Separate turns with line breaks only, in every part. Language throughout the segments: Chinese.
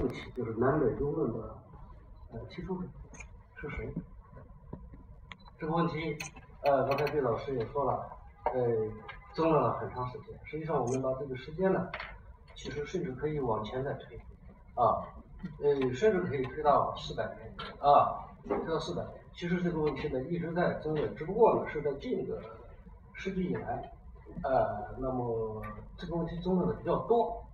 问题就是南北中论的呃提出者是谁？这个问题，呃，刚才毕老师也说了，呃，争论了很长时间。实际上，我们把这个时间呢，其实甚至可以往前再推，啊，呃，甚至可以推到四百年，啊，推到四百年。其实这个问题呢一直在争论，只不过呢是在近个世纪以来，呃，那么这个问题争论的比较多，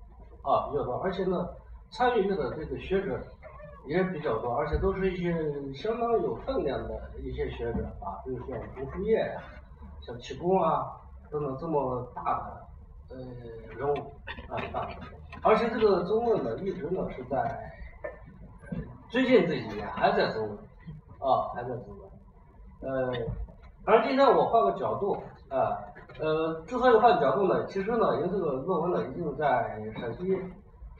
啊，比较多，而且呢。参与的这个学者也比较多，而且都是一些相当有分量的一些学者啊，比如说吴书业呀、像启功啊等等这么大的呃人物啊啊，而且这个争论呢一直呢是在最近这几年还在争论啊还在争论，呃，而今天我换个角度啊呃，之所以换角度呢，其实呢因为这个论文呢已经在陕西。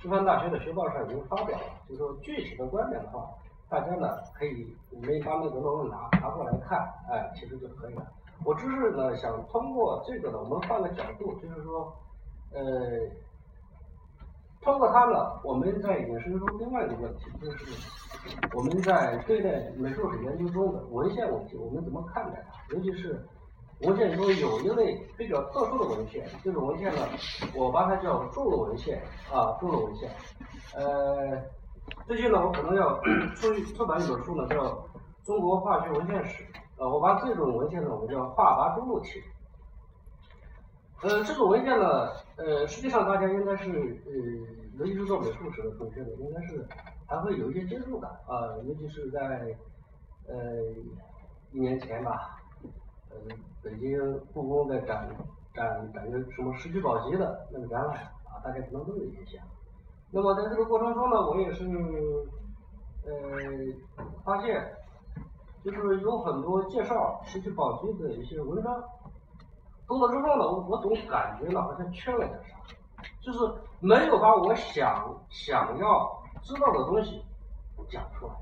师范大学的学报上已经发表了，就是说具体的观点的话，大家呢可以没把那个论文拿拿过来看，哎，其实就可以了。我只是呢想通过这个呢，我们换个角度，就是说，呃，通过它呢，我们在引申出另外一个问题，就是我们在对待美术史研究中的文献问题，我们怎么看待它，尤其是。文献中有一类比较特殊的文献，这种文献呢，我把它叫著录文献啊，著录文献。呃，最近呢，我可能要出出版一本书呢，叫《中国化学文献史》，呃，我把这种文献呢，我们叫化拔著录体。呃，这种文献呢，呃，实际上大家应该是呃，尤其是做美术史的同学呢，应该是还会有一些接触的啊，尤其是在呃一年前吧。嗯，北京故宫在展展展个什么《石渠宝笈》的那个展览啊，大家可能都有印象。那么在这个过程中呢，我也是呃发现，就是有很多介绍《石渠宝笈》的一些文章，读了之后呢，我我总感觉呢好像缺了点啥，就是没有把我想想要知道的东西讲出来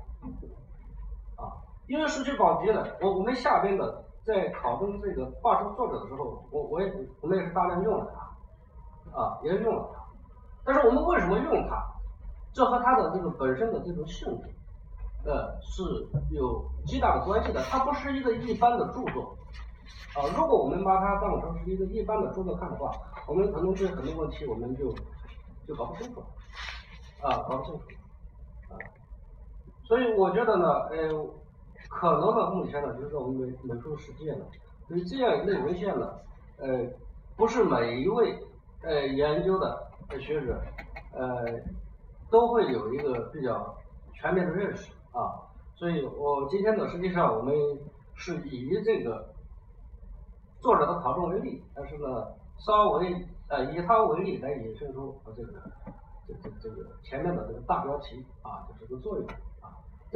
啊。因为《石渠宝笈》呢，我我们下边的。在考证这个画书作者的时候，我我也我们也是大量用了它，啊，也用了它。但是我们为什么用它？这和它的这个本身的这种性质，呃，是有极大的关系的。它不是一个一般的著作，啊，如果我们把它当成是一个一般的著作看的话，我们可能对很多问题我们就就搞不清楚了，啊，搞不清楚，啊，所以我觉得呢，呃。可能呢，目前呢，就是我们美美术世界呢，对这样一类文献呢，呃，不是每一位呃研究的学者呃都会有一个比较全面的认识啊，所以我今天呢，实际上我们是以这个作者的考证为例，但是呢，稍微呃以他为例来引申出这个这这这个前面的这个大标题啊，就是个作用。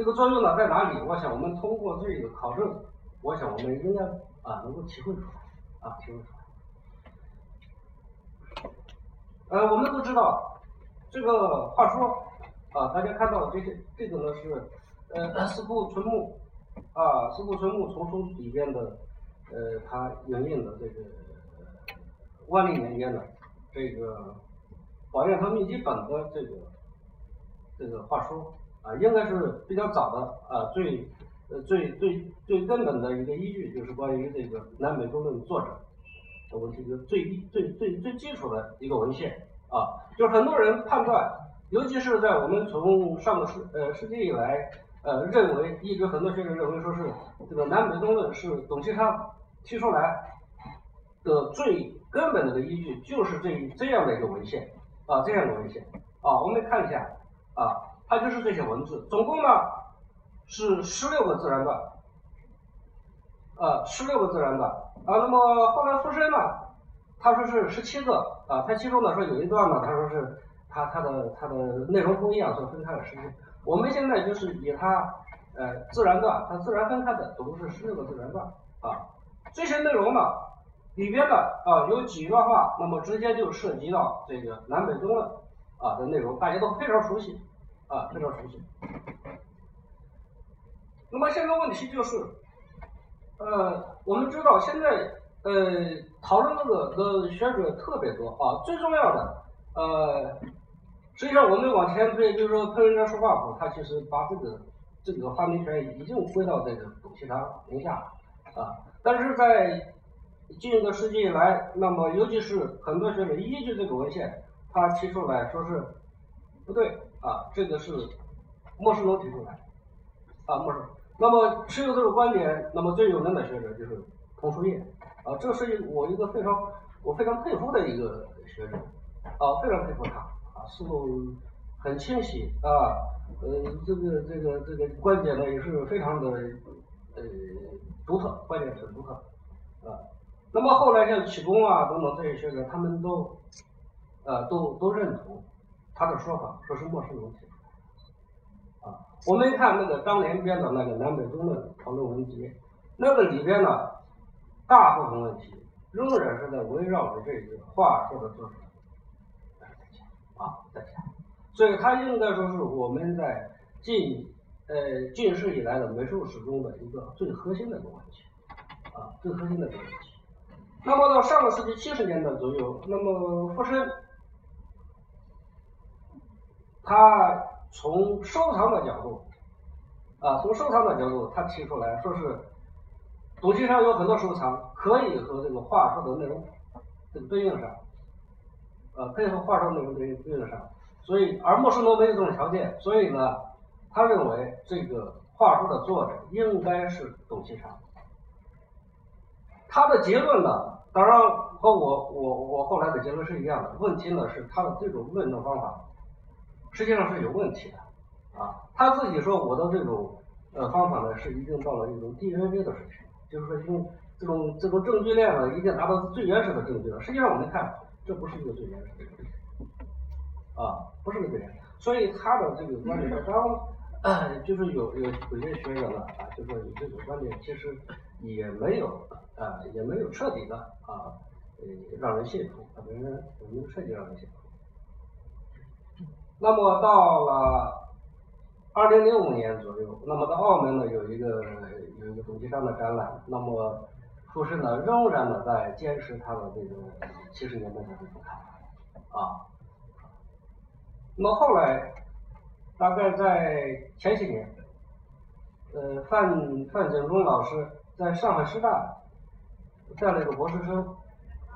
这个作用呢在哪里？我想我们通过这个考证，我想我们应该啊能够体会出来啊体会出来。呃，我们都知道这个话说啊，大家看到这些这个呢是呃四库存木啊四库存木丛书里边的呃他引用的这个万历年间的这个宝验堂秘籍本的这个这个话说。啊，应该是比较早的啊，最呃最最最根本的一个依据就是关于这个南北中论作者的问题，就是最最最最基础的一个文献啊，就是很多人判断，尤其是在我们从上个世呃世纪以来，呃认为一直很多学者认为说是这个南北中论是董其昌提出来的最根本的一个依据，就是这这样的一个文献啊，这样的文献啊，我们看一下啊。它就是这些文字，总共呢是十六个自然段，呃，十六个自然段啊。那么后来复申呢，他说是十七个啊。他其中呢说有一段呢，他说是他他的他的内容不一样，所以分开了十七。我们现在就是以它呃自然段，它自然分开的总共是十六个自然段啊。这些内容呢里边的啊有几段话，那么直接就涉及到这个南北中论啊的内容，大家都非常熟悉。啊，非常熟悉。那么现在问题就是，呃，我们知道现在呃讨论这个的学者特别多啊，最重要的呃实际上我们往前推，就是说彭仁哲书画谱，他其实把这个这个发明权已经归到这个董其昌名下啊。但是在近一个世纪以来，那么尤其是很多学者依据这个文献，他提出来说是不对啊，这个是莫世龙提出来啊，莫世。那么持有这种观点，那么最有名的学者就是彭书业啊，这是我一个非常我非常佩服的一个学者啊，非常佩服他啊，思路很清晰啊，呃，这个这个这个观点呢也是非常的呃独特，观点很独特啊。那么后来像启功啊等等这些学者，他们都呃都都认同他的说法，说是莫世龙提出来啊。我们看那个张连编的那个南北中的讨论文集，那个里边呢，大部分问题仍然是在围绕着这个话说的作者啊在讲，所以他应该说是我们在近呃近世以来的美术史中的一个最核心的一个问题啊，最核心的一个问题。那么到上个世纪七十年代左右，那么富申他从收藏的角度啊，从收藏的角度，他提出来说是董其昌有很多收藏可以和这个画说的内容这个对应上，呃，可以和画说内容对对应上，所以而莫世龙没有这种条件，所以呢，他认为这个画书的作者应该是董其昌。他的结论呢，当然和我我我后来的结论是一样的。问题呢是他的这种论证方法实际上是有问题的啊。他自己说我的这种呃方法呢是已经到了一种 DNA 的水平，就是说用这种这种证据链呢已经达到最原始的证据了。实际上我们看这不是一个最原始的证据啊，不是个最原始。所以他的这个观点当就是有有有些学者呢啊，就说你这种观点其实也没有啊，也没有彻底的啊，让人信服，啊，没有没有彻底让人信服。那么到了二零零五年左右，那么在澳门呢有一个有一个董其昌的展览，那么富士呢仍然呢在坚持他的这个七十年代的这种看法啊。那么后来。大概在前些年，呃，范范景中老师在上海师大带了一个博士生，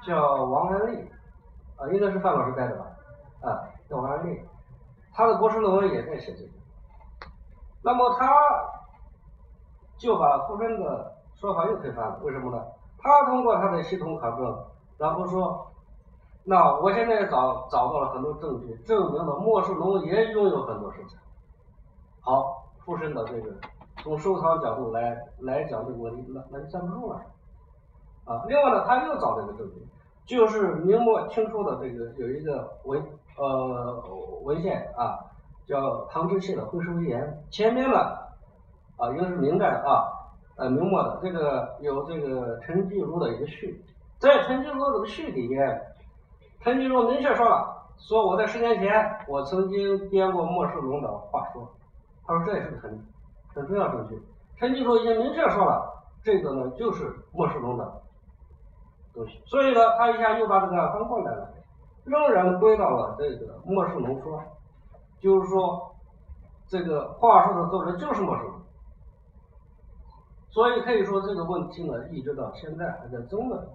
叫王安利，啊，应该是范老师带的吧，啊，叫王安利，他的博士论文也在写这个，那么他就把傅申的说法又推翻了，为什么呢？他通过他的系统考证，然后说。那我现在找找到了很多证据，证明了莫世龙也拥有很多收藏。好，富申的这个从收藏角度来来讲这个问题，那那就站不住了。啊，另外呢，他又找了一个证据，就是明末清初的这个有一个文呃文献啊，叫唐之器的《会书言》，前面呢啊，应该是明代的啊，呃明末的这个有这个陈继儒的一个序，在陈继儒这个序里面。陈继儒明确说了，说我在十年前我曾经编过莫世龙的话说，他说这也是个很很重要证据。陈继儒已经明确说了，这个呢就是莫世龙的所以呢他一下又把这个翻过来了，仍然归到了这个莫世龙说，就是说这个话术的作者就是莫世龙，所以可以说这个问题呢一直到现在还在争论。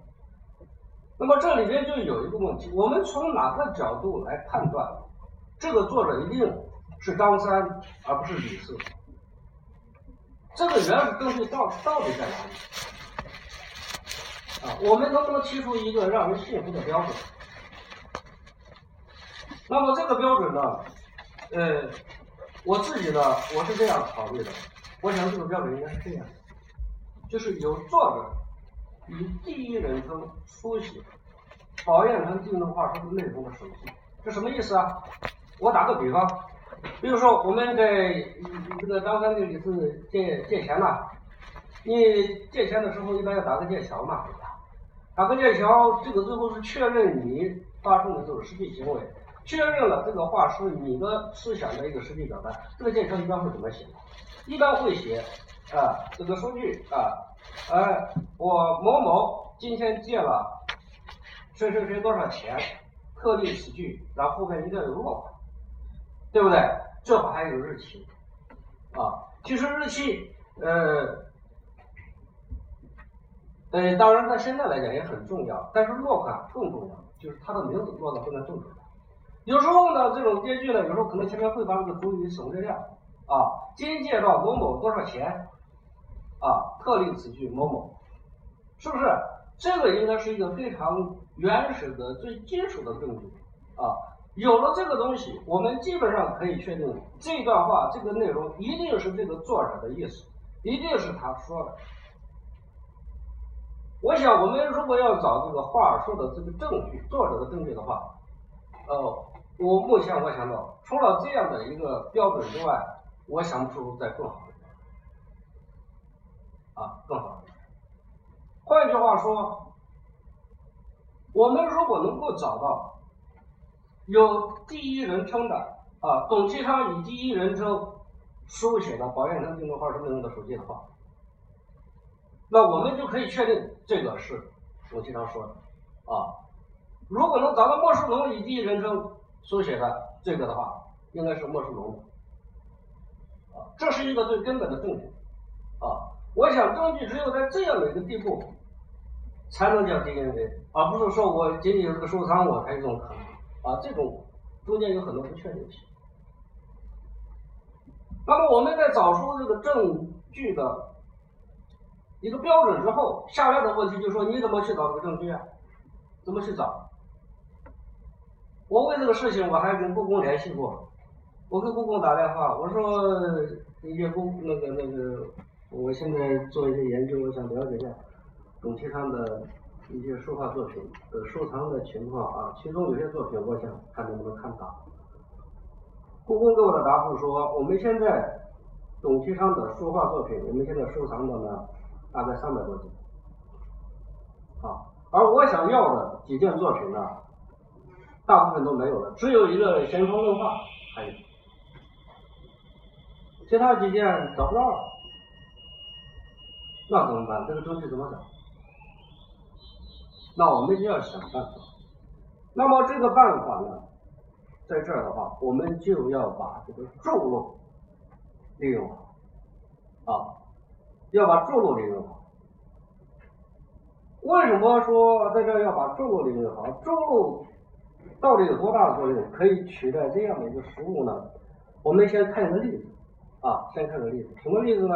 那么这里边就有一个问题，我们从哪个角度来判断这个作者一定是张三而不是李四？这个原始证据到到底在哪里？啊，我们能不能提出一个让人信服的标准？那么这个标准呢，呃，我自己呢，我是这样考虑的，我想这个标准应该是这样，就是有作者。以第一人称书写宝验堂镜中画书的内容的手记，这什么意思啊？我打个比方，比如说我们在这个张三给李四借借钱呐，你借钱的时候一般要打个借条嘛，对吧？打个借条，这个最后是确认你发生的这种实际行为，确认了这个话是你的思想的一个实际表达。这个借条一般会怎么写？一般会写啊，这个收据啊。呃，我某某今天借了谁谁谁多少钱，特立此据，然后后面一定要有落款。对不对？最好还有日期啊。其实日期，呃，呃，当然在现在来讲也很重要，但是落款更重要，就是他的名字落的不能正确。有时候呢，这种编剧呢，有时候可能前面会把这个主语省略掉啊，今借到某某多少钱啊，特例此句某某，是不是？这个应该是一个非常原始的、最基础的证据啊。有了这个东西，我们基本上可以确定这段话这个内容一定是这个作者的意思，一定是他说的。我想，我们如果要找这个话说的这个证据，作者的证据的话，呃，我目前我想到，除了这样的一个标准之外，我想不出再更好的啊，更好的。换句话说，我们如果能够找到。有第一人称的啊，董其昌以第一人称书写的保元城京东号是内容的手机的话，那我们就可以确定这个是我经常说的啊。如果能找到莫世龙以第一人称书写的这个的话，应该是莫世龙啊，这是一个最根本的证据啊。我想证据只有在这样的一个地步，才能叫 DNA，而不是说我仅仅是个收藏我才有这种可能。啊，这种中间有很多不确定性。那么我们在找出这个证据的一个标准之后，下来的问题就是说，你怎么去找这个证据啊？怎么去找？我为这个事情，我还跟故宫联系过，我跟故宫打电话，我说一些故那个那个，我现在做一些研究，我想了解一下董其昌的。一些书画作品的收藏的情况啊，其中有些作品，我想看能不能看到。故宫给我的答复说，我们现在董其昌的书画作品，我们现在收藏的呢，大概三百多件，啊，而我想要的几件作品呢，大部分都没有了，只有一个咸丰问话还有，其他几件找不到了，那怎么办？这个证据怎么找？那我们就要想办法。那么这个办法呢，在这儿的话，我们就要把这个注录利用好啊，要把注录利用好。为什么说在这要把注录利用好？注录到底有多大的作用？可以取代这样的一个实物呢？我们先看一个例子啊，先看个例子。什么例子呢？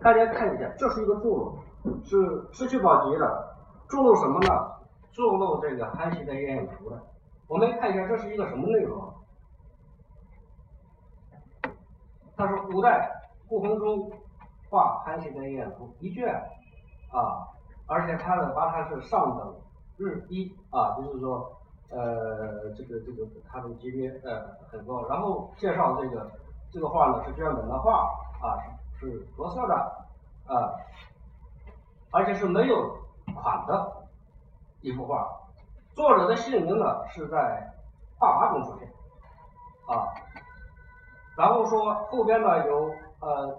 大家看一下，这是一个注录，是失去宝级的。注录什么呢？注录这个韩熙载夜宴图的。我们看一下，这是一个什么内容？他说，古代顾闳中画韩熙载夜图一卷啊，而且他呢把它是上等日一啊，就是说呃这个这个它的级别呃很高。然后介绍这个这个画呢是卷本的画啊，是是着色的啊，而且是没有。款的一幅画，作者的姓名呢是在画跋中出现啊，然后说后边呢有呃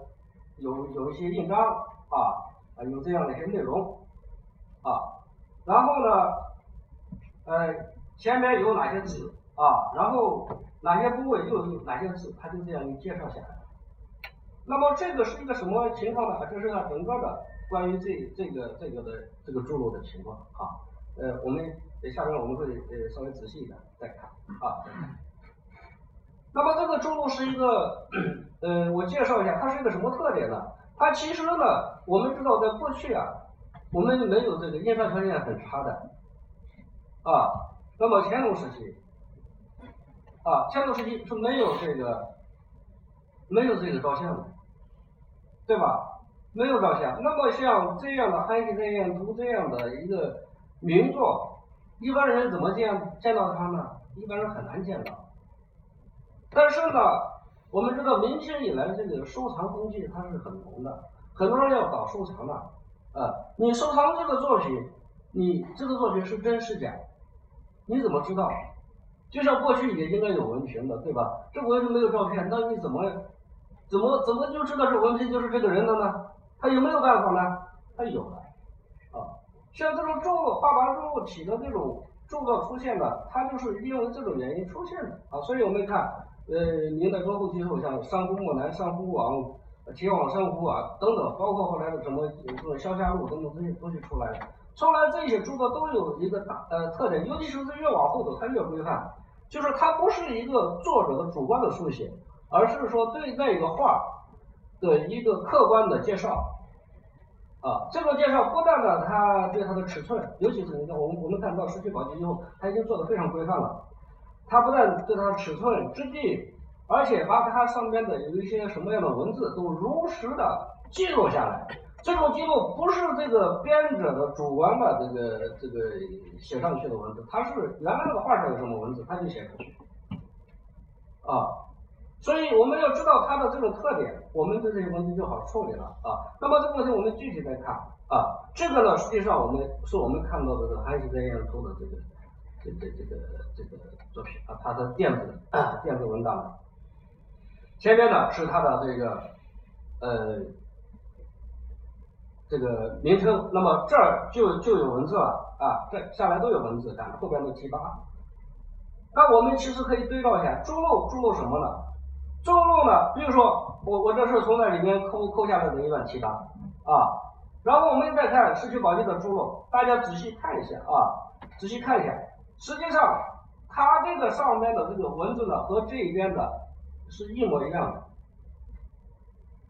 有有一些印章啊，有这样的一些内容啊，然后呢呃前面有哪些字啊，然后哪些部位又有哪些字，他就这样给介绍下来。那么这个是一个什么情况呢？这是呢整个的。关于这这个这个的这个注录的情况啊，呃，我们下面我们会呃稍微仔细一点再看啊。那么这个注录是一个，呃，我介绍一下，它是一个什么特点呢？它其实呢，我们知道在过去啊，我们没有这个印刷条件很差的啊。那么乾隆时期啊，乾隆时期是没有这个没有这个照相的，对吧？没有照相，那么像这样的《汉熙载宴图》这样的一个名作，一般人怎么见见到它呢？一般人很难见到。但是呢，我们知道明清以来这个收藏风气它是很浓的，很多人要搞收藏的。啊，你收藏这个作品，你这个作品是真是假？你怎么知道？就像过去也应该有文凭的，对吧？这文凭没有照片，那你怎么怎么怎么就知道这文凭就是这个人的呢？他有没有办法呢？他有的，啊，像这种注画完之后起的这种著作出现的，它就是因为这种原因出现的啊。所以我们看，呃，明代中后期后，像山湖木兰、山湖王、铁网山湖啊等等，包括后来的什么这种萧家路等等这些东西出来了。出来这些著作都有一个大呃特点，尤其是越往后走，它越规范，就是它不是一个作者的主观的书写，而是说对那个画的一个客观的介绍。啊，这个介绍不但呢，它对它的尺寸，尤其是你看，我们我们看到《石渠宝笈》以后，它已经做的非常规范了。它不但对它的尺寸、质地，而且把它上边的有一些什么样的文字都如实的记录下来。这种记录不是这个编者的主观的这个这个写上去的文字，它是原来那个画上有什么文字，他就写上去。啊，所以我们要知道它的这种特点，我们对这些问题就好处理了啊。那么这个问题我们具体再看啊，这个呢实际上我们是我们看到的这个韩熙载彦出的这个这这这个这个作品啊，它的电子电子文档，前面呢是它的这个呃。这个名称，那么这儿就就有文字了啊，这下来都有文字，看后边的提拔。那我们其实可以对照一下，注录注录什么呢？注录呢，比如说我我这是从那里面抠抠下来的一段提拔啊，然后我们再看《石渠宝笈》的注录，大家仔细看一下啊，仔细看一下，实际上它这个上面的这个文字呢和这边的是一模一样的，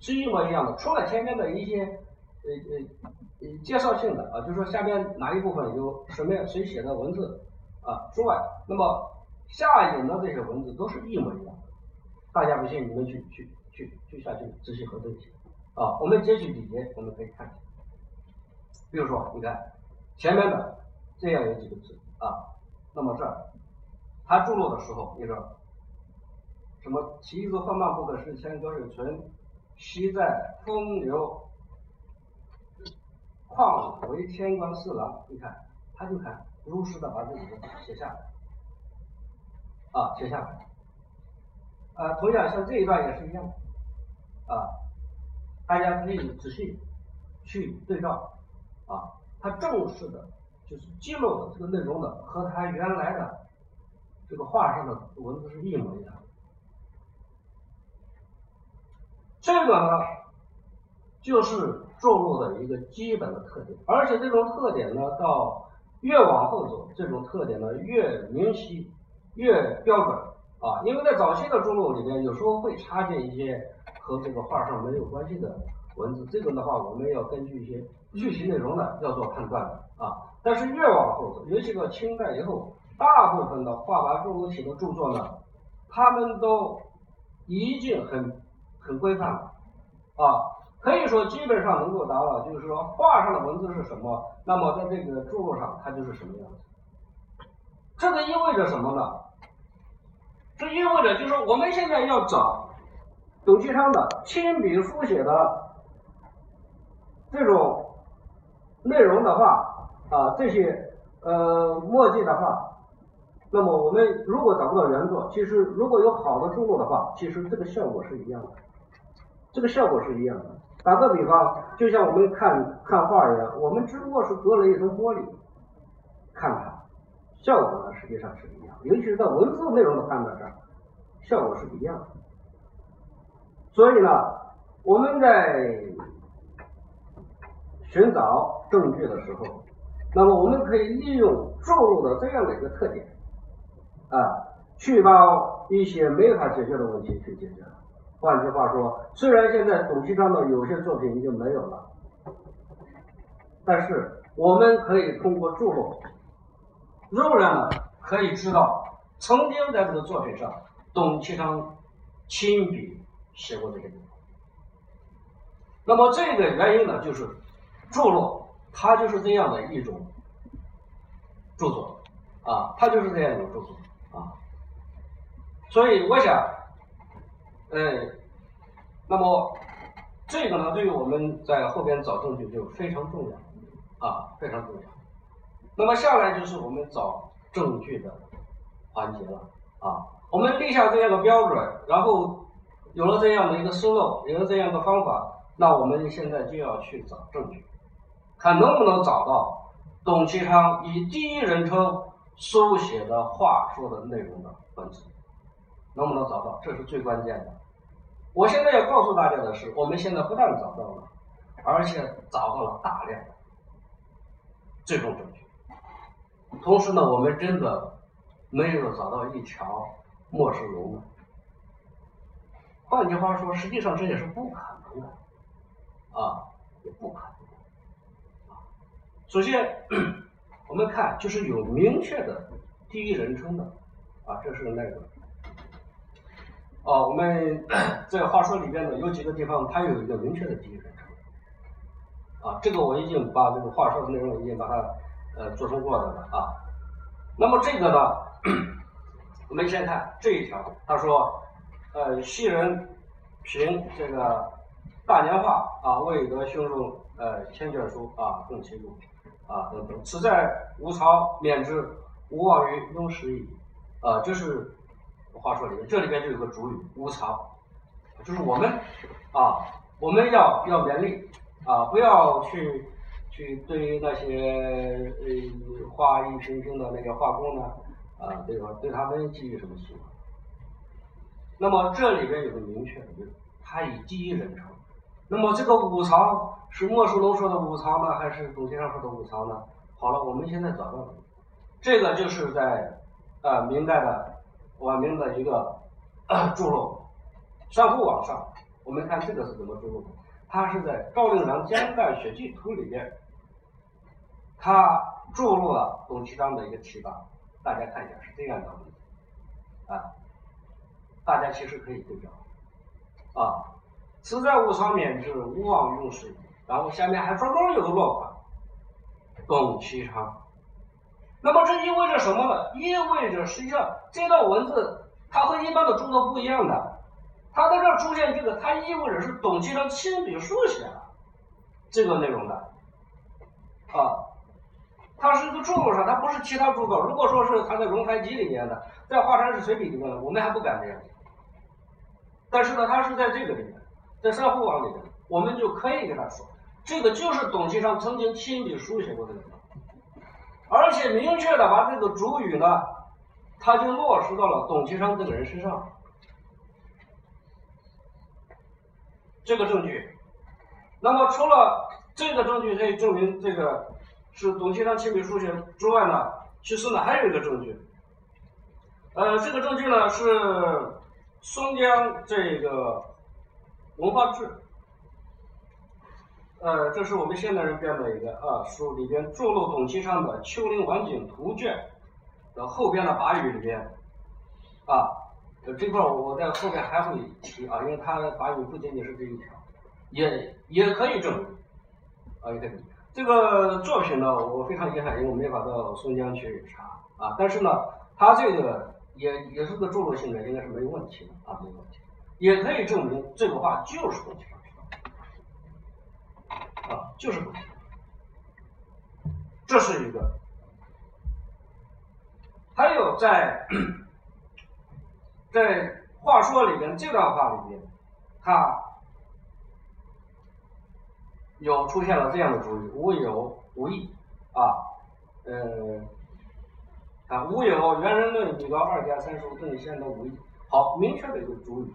是一模一样的，除了前面的一些。呃呃呃，介绍性的啊，就是说下面哪一部分有什么谁写的文字啊之外，那么下引的这些文字都是一模一样的。大家不信，你们去去去去下去仔细核对一下啊。我们截取几节，我们可以看一下。比如说，你看前面的这样有几个字啊，那么这儿他注录的时候，你说什么“其字缓慢不可视，千歌水存，昔在风流”。况为天官侍郎，你看，他就看如实的把这几个字写下来，啊，写下来，啊，同样像这一段也是一样，啊，大家可以仔细去对照，啊，他正式的，就是记录的这个内容的和他原来的这个画上的文字是一模一样的，这个呢，就是。注录的一个基本的特点，而且这种特点呢，到越往后走，这种特点呢越明晰、越标准啊。因为在早期的注录里面，有时候会插进一些和这个画上没有关系的文字，这个的话，我们要根据一些具体内容呢要做判断。但是越往后走，尤其到清代以后，大部分的画跋注录体的著作呢，他们都已经很很规范了啊。可以说基本上能够达到，就是说画上的文字是什么，那么在这个注录上它就是什么样子。这个意味着什么呢？这意味着就是说我们现在要找董其昌的亲笔书写的这种内容的话啊，这些呃墨迹的话，那么我们如果找不到原作，其实如果有好的著作的话，其实这个效果是一样的，这个效果是一样的。打个比方，就像我们看看画一样，我们只不过是隔了一层玻璃看它，效果呢实际上是一样，尤其是在文字内容的判断上，效果是一样的。所以呢，我们在寻找证据的时候，那么我们可以利用注录的这样的一个特点啊，去把一些没法解决的问题去解决。换句话说，虽然现在董其昌的有些作品已经没有了，但是我们可以通过注录，仍然呢可以知道曾经在这个作品上，董其昌亲笔写过这个。那么这个原因呢，就是注录，它就是这样的一种著作啊，它就是这样一种著作啊。所以我想。哎，那么这个呢，对于我们在后边找证据就非常重要啊，非常重要。那么下来就是我们找证据的环节了啊。我们立下这样的标准，然后有了这样的一个思路，有了这样的方法，那我们现在就要去找证据，看能不能找到董其昌以第一人称书写的话说的内容的文字，能不能找到？这是最关键的。我现在要告诉大家的是，我们现在不但找到了，而且找到了大量的最终证据。同时呢，我们真的没有找到一条末世龙。换句话说，实际上这也是不可能的，啊，也不可能。首先。我们看，就是有明确的第一人称的，啊，这是那个，哦，我们 在话说里边呢，有几个地方它有一个明确的第一人称，啊，这个我已经把这个话说的内容已经把它呃做成过的了啊。那么这个呢，我们先看这一条，他说，呃，昔人凭这个大年画啊，未得胸中呃千卷书啊，共其录。啊，等等，此在无曹免之，无往于庸时矣。啊，就是话说里面，这里边就有个主语无曹，就是我们啊，我们要要勉励啊，不要去去对于那些呃画艺平平的那个画工呢啊，对吧？对他们给予什么希望？那么这里边有个明确的，就是他以第一人称。那么这个五常是莫世龙说的五常呢，还是董先生说的五常呢？好了，我们现在找到了，这个就是在呃明代的晚明的一个著录《山湖网》上，我们看这个是怎么著录的？它是在赵令良《江干血记图》里边，他著录了董其昌的一个提纲，大家看一下是这样的啊，大家其实可以对照啊。此在无常免之，无往用时。然后下面还专门有个落款，董其昌。那么这意味着什么呢？意味着实际上这段文字它和一般的著作不一样的，它在这出现这个，它意味着是董其昌亲笔书写的这个内容的啊。它是一个著作上，它不是其他著作。如果说是他在《龙台集》里面的，在《华山市随笔》里面的，我们还不敢这样。但是呢，它是在这个里面。在山湖网里面，我们就可以跟他说，这个就是董其昌曾经亲笔书写过的，而且明确的把这个主语呢，他就落实到了董其昌这个人身上。这个证据，那么除了这个证据可以证明这个是董其昌亲笔书写之外呢，其实呢还有一个证据，呃，这个证据呢是松江这个。文化志，呃，这是我们现代人编的一个啊书，里边著录董其昌的《丘陵晚景图卷》的后边的跋语里边，啊，这块我在后边还会提啊，因为它跋语不仅仅是这一条，也也可以证明，啊，也可以。这个作品呢，我非常遗憾，因为我没法到松江去查啊，但是呢，它这个也也是个著录性的，应该是没有问题的啊，没有。也可以证明这个话就是董其昌说的，啊，就是董其昌，这是一个。还有在在话说里边这段话里边，他有出现了这样的主语，无有无义啊，呃，啊，无有原人论比高二加三数更显得无义，好，明确的一个主语。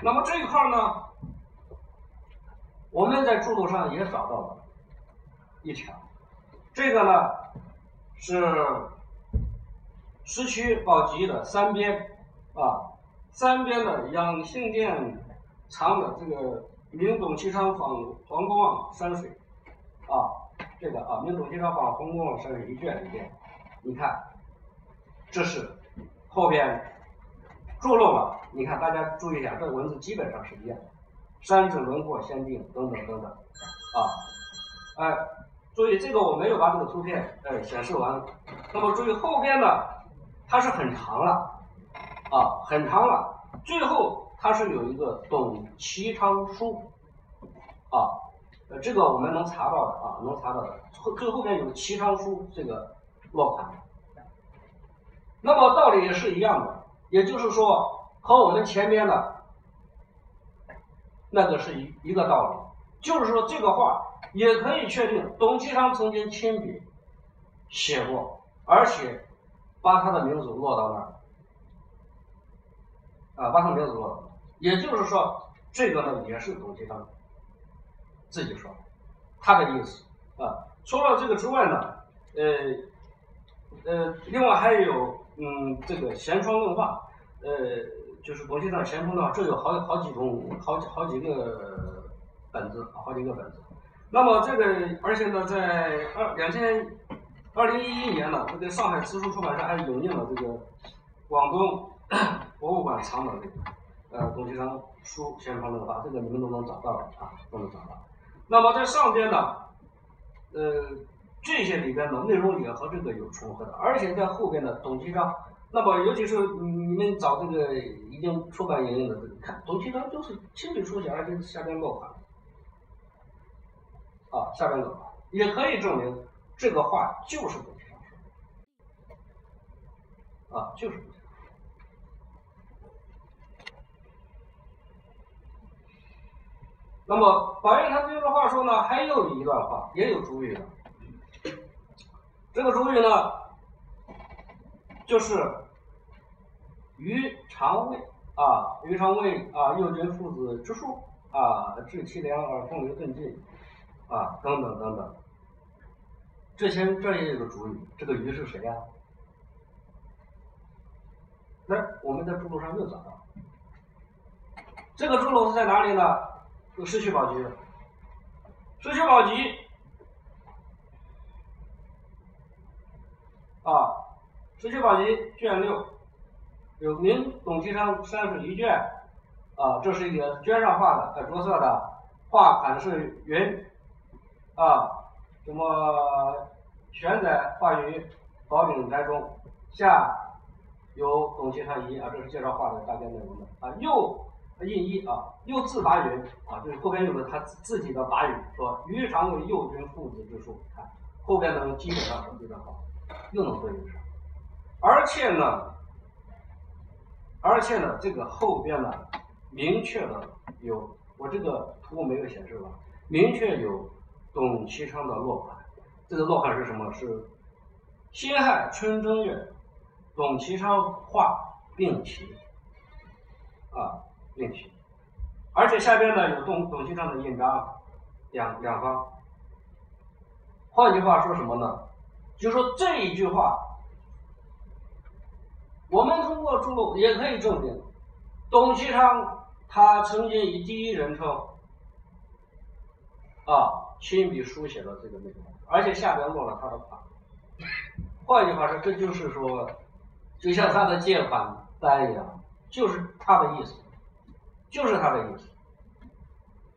那么这一块呢，我们在著作上也找到了一条，这个呢是《石渠宝笈》的三边啊，三边的养性殿藏的这个明董其昌访黄公望山水啊，这个啊明董其昌访黄公望山水一卷里边，你看，这是后边。注录了，你看大家注意一下，这个文字基本上是一样的，山水轮廓先定等等等等，啊，哎，注意这个我没有把这个图片哎显示完，那么注意后边呢，它是很长了，啊，很长了，最后它是有一个董其昌书，啊，呃，这个我们能查到的啊，能查到的，后最后边有个其昌书这个落款，那么道理也是一样的。也就是说，和我们前面的那个是一一个道理，就是说这个话也可以确定董其昌曾经亲笔写过而且把他的名字落到那，啊，把他名字落到，也就是说，这个呢也是董其昌自己说他的意思。啊。除了这个之外呢，呃呃，另外还有嗯这个闲窗论话，呃，就是董其昌闲窗的话，这有好好几种，好几好几个本子，好几个本子。那么这个，而且呢，在二两千二零一一年呢，这个上海辞书出版社还引进了这个广东 博物馆藏的这个呃董其昌书《闲窗论话》，这个你们都能找到啊，都能找到。那么在上边呢，呃，这些里边的内容也和这个有重合的，而且在后边的董其昌，那么尤其是你们找这个已经出版引用的，这个看董其昌就是亲笔书写，而且下边落款。啊，下边落款也可以证明这个话就是董其昌说的，啊，就是。那么宝应他这个话说呢，还有一段话也有主语的，这个主语呢，就是于常尉啊，于常尉啊，右军父子之术啊，至其良而风流顿尽。啊，等等等等，之前这也有个主语，这个余是谁呀？来，我们在注录上又找到，这个注录是在哪里呢？有《石渠宝笈》，《石渠宝笈》啊，《石渠宝笈》卷六，有明董其昌山水一卷啊，这是一个绢上画的，带着色的，画款是云。啊，什么玄载画于宝鼎台中，下有董其昌一啊，这是介绍画的大概内容的啊。右印一啊，右自答云啊，就是后边有的他自己的法语，说余常为右军父子之术，看后边能基本上是这段话，又能对应上，而且呢，而且呢，这个后边呢，明确的有，我这个图没有显示吧，明确有。董其昌的落款，这个落款是什么？是辛亥春正月，董其昌画并题，啊，并题，而且下边呢有董董其昌的印章，两两方。换句话说什么呢？就说这一句话，我们通过注也可以证明，董其昌他曾经以第一人称，啊。亲笔书写了这个内容，而且下边落了他的款。换句话说，这就是说，就像他的借款单一样，就是他的意思，就是他的意思，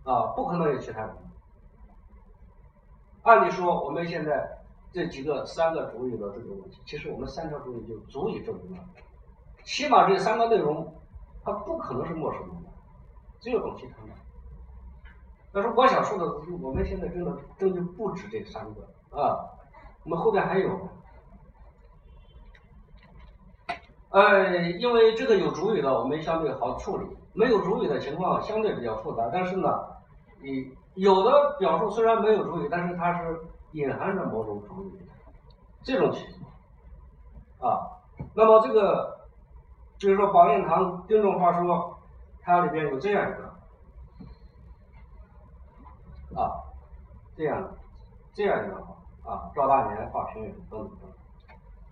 啊，不可能有其他人。按理说，我们现在这几个三个主语的这个问题，其实我们三条主语就足以证明了，起码这三个内容，它不可能是陌生的，只有董其昌的。但是我想说的是，我们现在真的证据不止这三个啊，我们后边还有。呃，因为这个有主语的，我们相对好处理；没有主语的情况相对比较复杂。但是呢，你有的表述虽然没有主语，但是它是隐含着某种主义，这种情况啊。那么这个，比如说宝应堂丁仲话说，它里边有这样一个。啊，这样，这样一段话啊，赵大年画平原等等等。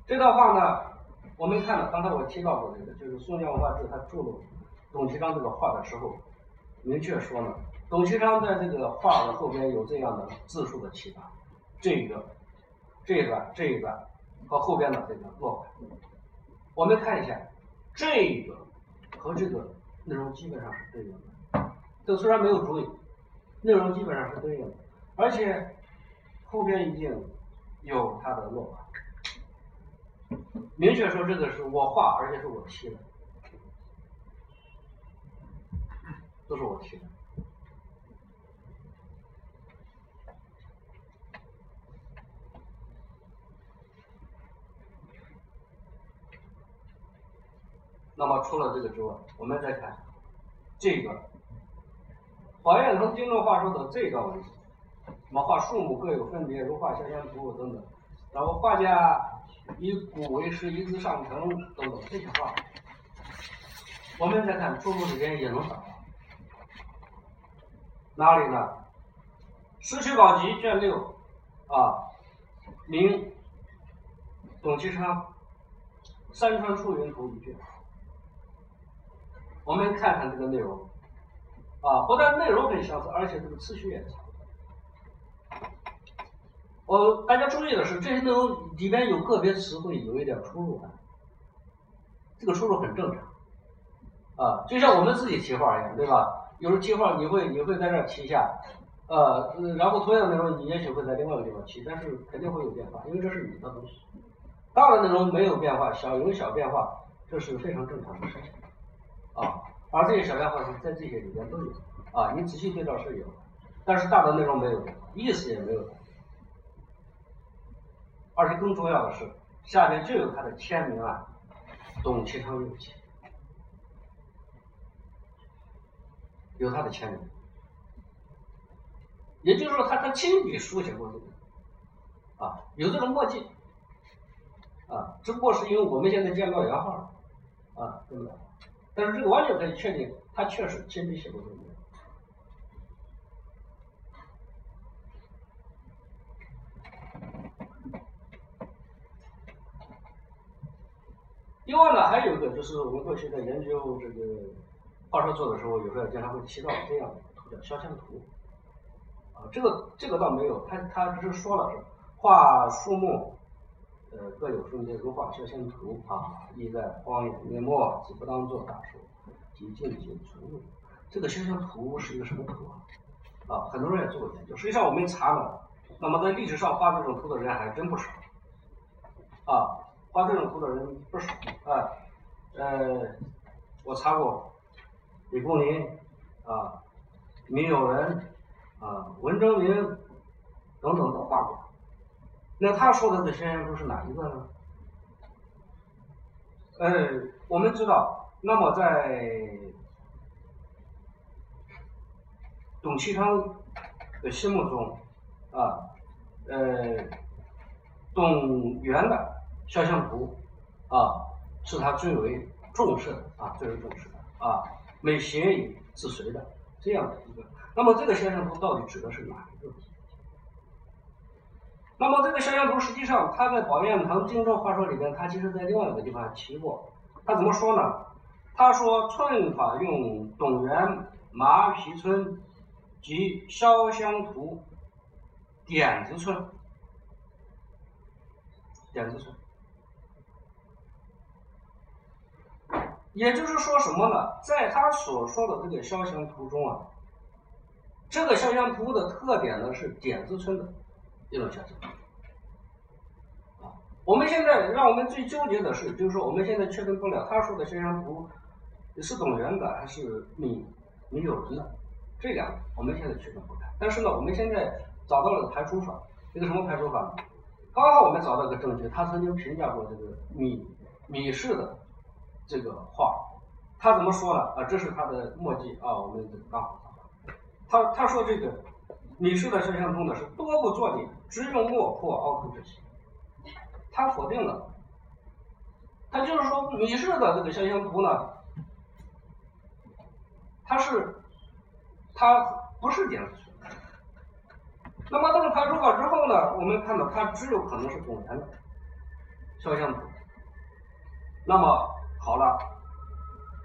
这段话呢，我们看了，刚才我提到过这个，就是宋江文化志他注董其昌这个画的时候，明确说了，董其昌在这个画的后边有这样的字数的启发，这个这一段这一段和后边的这个落款，我们看一下，这个和这个内容基本上是对应的，这虽然没有主语。内容基本上是对应的，而且后边已经有它的落款，明确说这个是我画，而且是我提的，都是我提的。那么除了这个之外，我们再看这个。宝应堂经络画说的这问题，什么画树木各有分别，如画香香图等等。然后画家以古为师，一字上承等等这些话，我们再看出入里边也能找到。哪里呢？《石渠宝笈》卷六啊，明董其昌《山川出云图》一卷。我们看看这个内容啊，不但内容很相似，而且这个次序也差不多。我大家注意的是，这些内容里边有个别词汇有一点出入，这个出入很正常啊，就像我们自己提画一样，对吧？有时候提画你会你会在这儿提一下。呃，然后同样的内容你也许会在另外一个地方提，但是肯定会有变化，因为这是你的东西。大的内容没有变化，小有小变化，这是非常正常的事情啊。而这些小变化是在这些里边都有啊，你仔细对照是有，但是大的内容没有，意思也没有。而且更重要的是，下面就有他的签名啊，董其昌有签，有他的签名。也就是说，他他亲笔书写过这个，啊，有这种墨迹，啊，只不过是因为我们现在见不到原画，啊，对不对？但是这个完全可以确定，他确实亲笔写过这个。另外呢，还有一个就是我们过去在研究这个画册做的时候，有时候经常会提到这样的图，叫肖像图啊。这个这个倒没有，他他只是说了是画树木，呃，各有分别如画肖像图啊，意在荒野灭没，即不当做大树，即静静存入。这个肖像图是一个什么图啊？啊，很多人也做过研究。实际上我们查了，那么在历史上画这种图的人还真不少，啊，画这种图的人不少啊。呃，我查过李公麟啊，米友仁。啊，文征明等等都画过，那他说的这些人都是哪一个呢？呃，我们知道，那么在董其昌的心目中，啊，呃，董源的肖像图啊，是他最为重视的啊，最为重视的啊，美协以自随的这样的一个。那么这个肖像图到底指的是哪一个？那么这个肖像图实际上，他在宝燕堂精装画说里边，他其实在另外一个地方提过。他怎么说呢？他说寸法用董源麻皮村及肖湘图点子寸，点子寸。也就是说什么呢？在他所说的这个肖像图中啊。这个肖像图的特点呢是点子村的一种肖像图啊。我们现在让我们最纠结的是，就是说我们现在确定不了他说的肖像图是董源的还是米米友仁的，这两个我们现在确定不了。但是呢，我们现在找到了排除法，一个什么排除法呢？刚好我们找到一个证据，他曾经评价过这个米米氏的这个画，他怎么说呢？啊，这是他的墨迹啊，我们刚好。他他说这个米氏的肖像图呢是多不作点，只用墨破凹凸之形。他否定了，他就是说米氏的这个肖像图呢，它是它不是点字村。那么这个排除法之后呢，我们看到它只有可能是董源的肖像图。那么好了，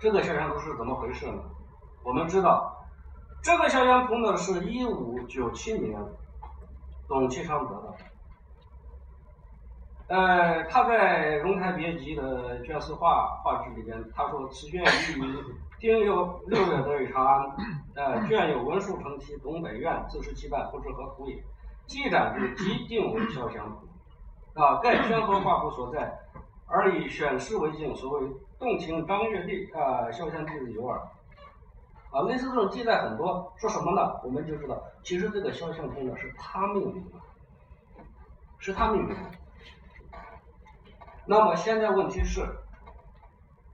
这个肖像图是怎么回事呢？我们知道。这个肖像图呢，是一五九七年董其昌得的。呃，他在《荣台别集》的卷四画画志里边，他说：“此卷于丁酉六月得于长安。呃，卷有文书成题，董北苑自十七版，不知何图也。记载之即定为肖像图。啊，盖宣和画布所在，而以选诗为镜，所谓动情张月丽啊，肖像弟子有耳。”啊，类似这种记载很多，说什么呢？我们就知道，其实这个肖像图呢是他命名的，是他命名的。那么现在问题是，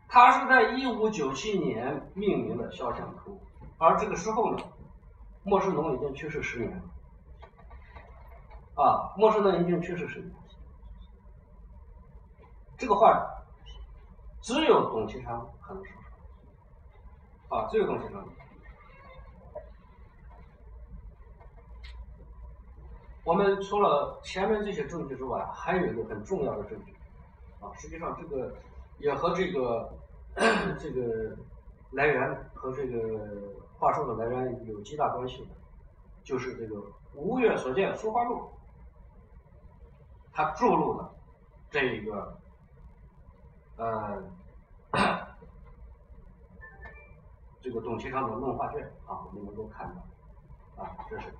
他是在一五九七年命名的肖像图，而这个时候呢，莫世龙已经去世十年了。啊，莫世龙已经去世十年。这个话只有董其昌可能说啊，这个东西呢。我们除了前面这些证据之外，还有一个很重要的证据啊，实际上这个也和这个 这个来源和这个话说的来源有极大关系的，就是这个《吴越所见书画录》，他注入了这一个呃这个董其昌的论画卷啊，我们能够看到啊，这是。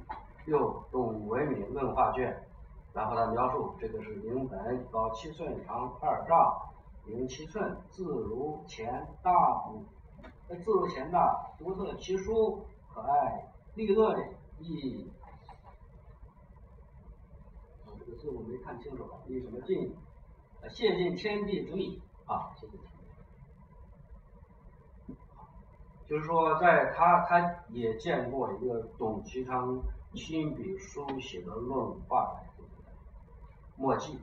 又董文敏论画卷，然后他描述这个是林本高七寸，长二丈，零七寸，字如钱大，字如钱大，独特奇书，可爱利落的意。啊，这个字我没看清楚，以什么尽？谢尽天地之力啊，谢谢。就是说，在他他也见过一个董其昌。亲笔书写的论画墨迹，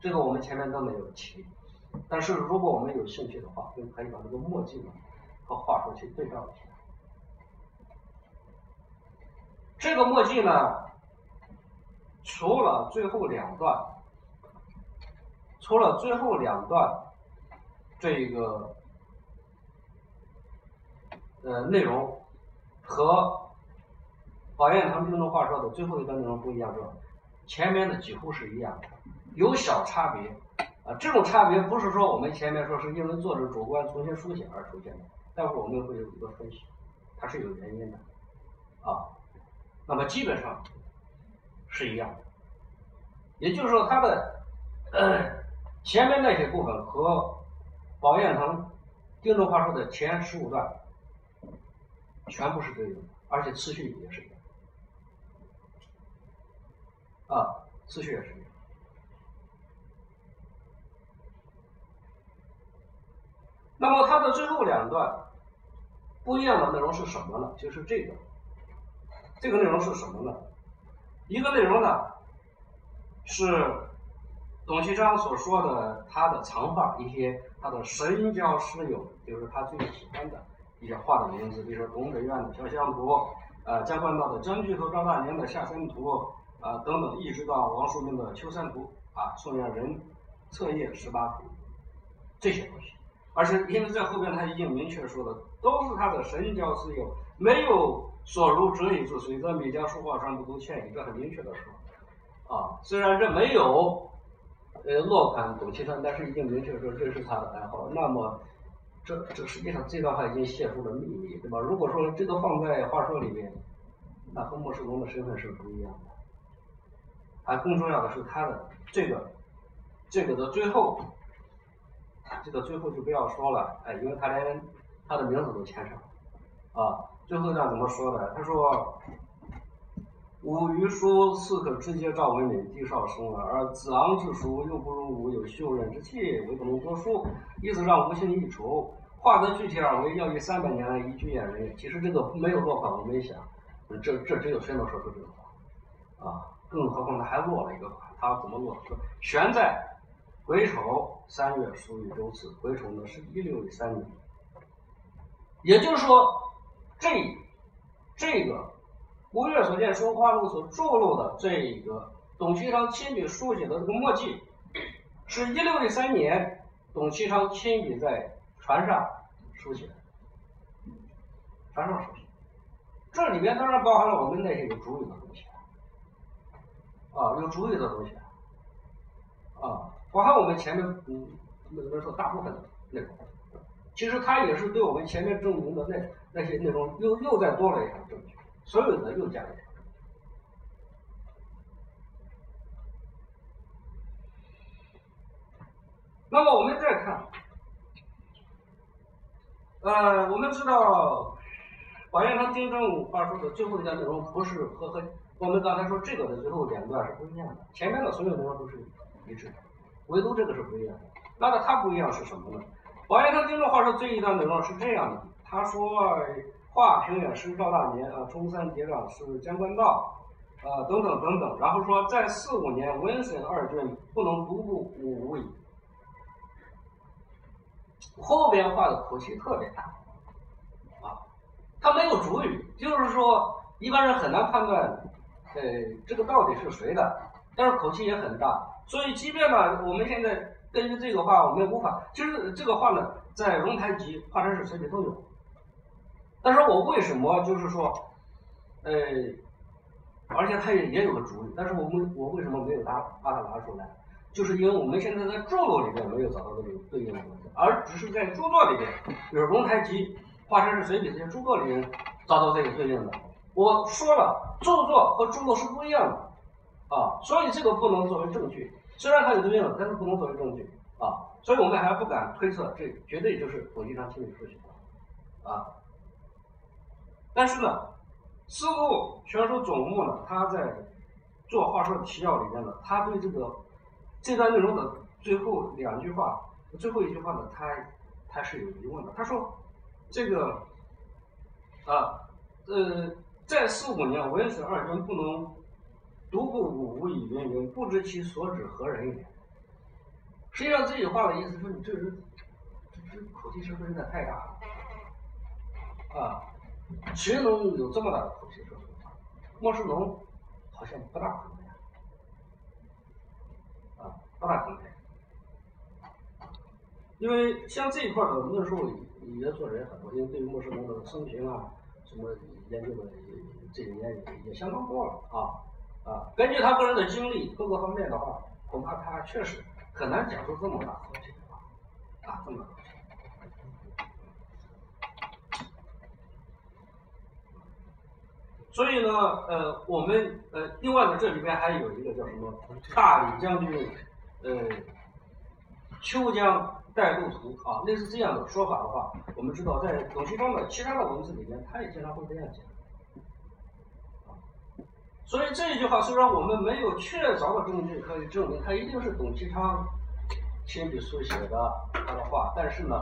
这个我们前面都没有提。但是如果我们有兴趣的话，就可以把这个墨迹呢和画说去对照一下。这个墨迹呢，除了最后两段，除了最后两段这个呃内容。和宝燕堂丁中话说的最后一段内容不一样，是吧？前面的几乎是一样的，有小差别啊。这种差别不是说我们前面说是因为作者主观重新书写而出现的，待会我们会有一个分析，它是有原因的啊。那么基本上是一样的，也就是说，它的前面那些部分和宝燕堂定论话术的前十五段。全部是对应的，而且次序也是一样，啊，次序也是一样。那么它的最后两段不一样的内容是什么呢？就是这个，这个内容是什么呢？一个内容呢是董其昌所说的他的藏画，一些他的神交师友，就是他最喜欢的。一些画的名字，比如说东北院的飘香图，呃，江关道的张居和张大年的下山图，啊等等，一直到王叔明的秋山图，啊，宋元人册页十八图，这些东西。而是因为在后边他已经明确说了，都是他的神交师友，没有所如折翼之随，则每家书画上不都欠一个很明确的说，啊，虽然这没有呃落款董其昌，但是已经明确说这是他的爱好，那么。这这实际上这段话已经泄出了秘密，对吧？如果说这个放在话说里面，那和莫世龙的身份是不一样的。啊，更重要的是他的这个这个的最后，这个最后就不要说了，哎，因为他连他的名字都签上，啊，最后一段怎么说的？他说。吾余书似可直接赵文敏，帝少生，而子昂之书又不如吾有秀人之气，为不能作书，意思让吾心一筹。化得具体而为要以三百年来一举验人。其实这个没有落款，我没想，这这只有谁能说出这个话啊？更何况他还落了一个款，他怎么落？说悬在癸丑三月属于周次，癸丑呢是一六三年，也就是说这这个。吴越所见书画录所著录的这一个董其昌亲笔书写的这个墨迹，是一六一三年董其昌亲笔在船上书写的，船上书写。这里面当然包含了我们那些有主语的东西，啊，有主语的东西，啊，包含我们前面嗯，那个说大部分的内容，其实他也是对我们前面证明的那那些内容又又再多了一项证据。所有的又加一条。那么我们再看，呃，我们知道宝燕堂丁正话说的最后一段内容不是和和我们刚才说这个的最后两段是不一样的，前面的所有内容都是一致的，唯独这个是不一样的。那么它不一样是什么呢？宝燕堂丁正话说这一段内容是这样的，他说。画平远是赵大年啊，中山节长是江关道，啊等等等等，然后说在四五年文审二卷不能独步五五矣。后边画的口气特别大，啊，他没有主语，就是说一般人很难判断，呃，这个到底是谁的，但是口气也很大，所以即便呢，我们现在根据这个话，我们也无法，其实这个话呢，在龙台集、华山史随笔都有，但是我为什么就是说，呃，而且它也也有个主语，但是我们我为什么没有拿把它拿出来？就是因为我们现在在著作里面没有找到这个对应的东西，而只是在著作里面，比如《龙台集》《华山史随笔》这些著作里面找到这个对应的。我说了，著作和著作是不一样的啊，所以这个不能作为证据。虽然它有对应，但是不能作为证据啊，所以我们还不敢推测这绝对就是董其昌亲自书写的啊。但是呢，司徒选手总目呢，他在做话说提要里面呢，他对这个。这段内容的最后两句话，最后一句话呢，他他是有疑问的。他说：“这个啊，呃，在四五年文史二卷不能独步五五以云云，不知其所指何人也。”实际上这句话的意思说，你这人这这口气是不是有点太大了？啊，谁能有这么大的口气说这话？莫世农好像不大可能。不大可能，因为像这一块的论述也做的也很多，因为对于莫世农的生平啊，什么研究的这几年也也相当多了啊啊，根据他个人的经历各个方面的话，恐怕他确实很难讲出这么大口气的话啊，这么大口气。所以呢，呃，我们呃，另外呢，这里边还有一个叫什么大理将军。呃，秋江带路图啊，类似这样的说法的话，我们知道在董其昌的其他的文字里面，他也经常会这样讲。所以这一句话虽然我们没有确凿的证据可以证明他一定是董其昌亲笔书写的他的话，但是呢，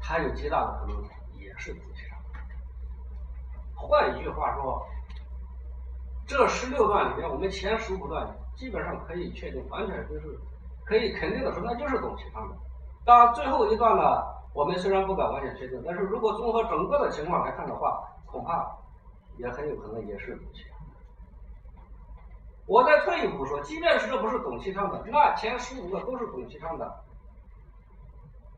他有极大的可能也是。换一句话说，这十六段里面，我们前十五段。基本上可以确定，完全就是可以肯定的说，那就是董其昌的。当然，最后一段呢，我们虽然不敢完全确定，但是如果综合整个的情况来看的话，恐怕也很有可能也是董其昌。我再退一步说，即便是这不是董其昌的，那前十五个都是董其昌的，